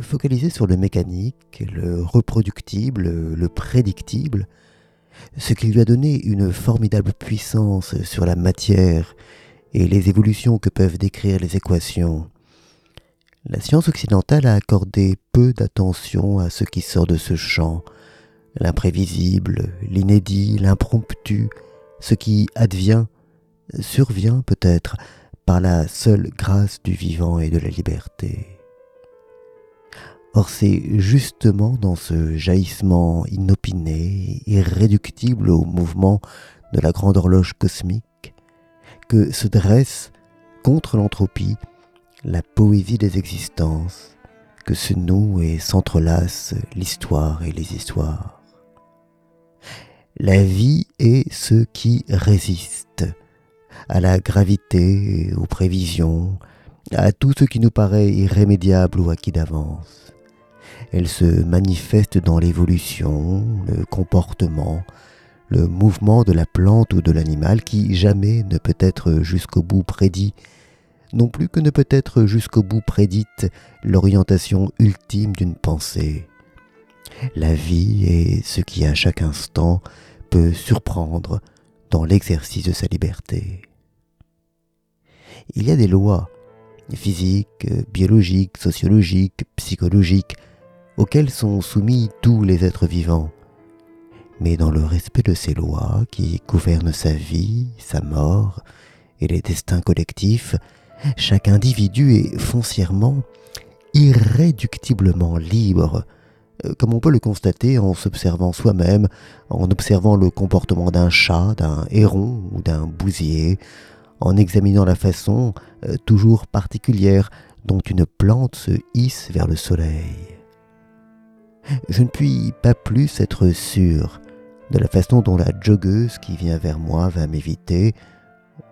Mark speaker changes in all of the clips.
Speaker 1: focalisé sur le mécanique, le reproductible, le prédictible, ce qui lui a donné une formidable puissance sur la matière et les évolutions que peuvent décrire les équations. La science occidentale a accordé peu d'attention à ce qui sort de ce champ, l'imprévisible, l'inédit, l'impromptu, ce qui advient, survient peut-être par la seule grâce du vivant et de la liberté. Or c'est justement dans ce jaillissement inopiné, irréductible au mouvement de la grande horloge cosmique, que se dresse contre l'entropie la poésie des existences, que se nouent et s'entrelacent l'histoire et les histoires. La vie est ce qui résiste à la gravité, aux prévisions, à tout ce qui nous paraît irrémédiable ou acquis d'avance. Elle se manifeste dans l'évolution, le comportement, le mouvement de la plante ou de l'animal qui jamais ne peut être jusqu'au bout prédit, non plus que ne peut être jusqu'au bout prédite l'orientation ultime d'une pensée. La vie est ce qui à chaque instant peut surprendre dans l'exercice de sa liberté. Il y a des lois physiques, biologiques, sociologiques, psychologiques, auxquels sont soumis tous les êtres vivants, mais dans le respect de ces lois qui gouvernent sa vie, sa mort et les destins collectifs, chaque individu est foncièrement, irréductiblement libre, euh, comme on peut le constater en s'observant soi-même, en observant le comportement d'un chat, d'un héron ou d'un bousier, en examinant la façon euh, toujours particulière dont une plante se hisse vers le soleil je ne puis pas plus être sûr de la façon dont la joggeuse qui vient vers moi va m'éviter,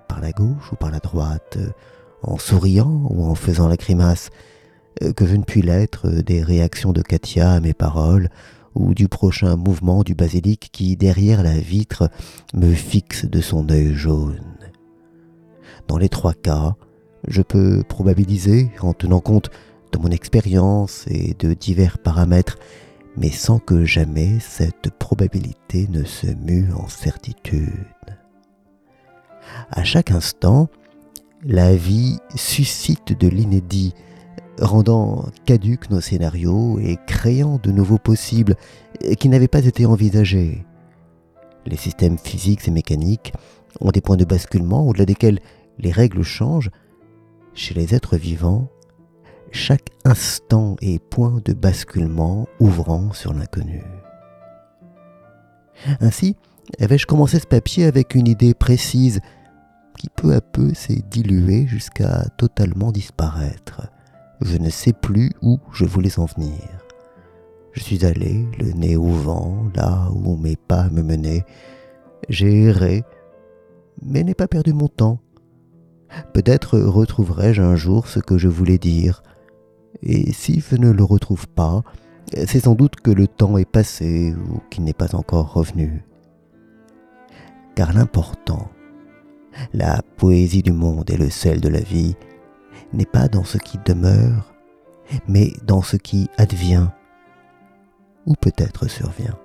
Speaker 1: par la gauche ou par la droite, en souriant ou en faisant la grimace, que je ne puis l'être des réactions de Katia à mes paroles, ou du prochain mouvement du basilic qui, derrière la vitre, me fixe de son œil jaune. Dans les trois cas, je peux probabiliser, en tenant compte de mon expérience et de divers paramètres, mais sans que jamais cette probabilité ne se mue en certitude. À chaque instant, la vie suscite de l'inédit, rendant caduques nos scénarios et créant de nouveaux possibles qui n'avaient pas été envisagés. Les systèmes physiques et mécaniques ont des points de basculement au-delà desquels les règles changent. Chez les êtres vivants, chaque instant est point de basculement ouvrant sur l'inconnu. Ainsi, avais-je commencé ce papier avec une idée précise qui peu à peu s'est diluée jusqu'à totalement disparaître. Je ne sais plus où je voulais en venir. Je suis allé, le nez au vent, là où mes pas me menaient. J'ai erré, mais n'ai pas perdu mon temps. Peut-être retrouverai-je un jour ce que je voulais dire, et si je ne le retrouve pas, c'est sans doute que le temps est passé ou qu'il n'est pas encore revenu. Car l'important, la poésie du monde et le sel de la vie, n'est pas dans ce qui demeure, mais dans ce qui advient ou peut-être survient.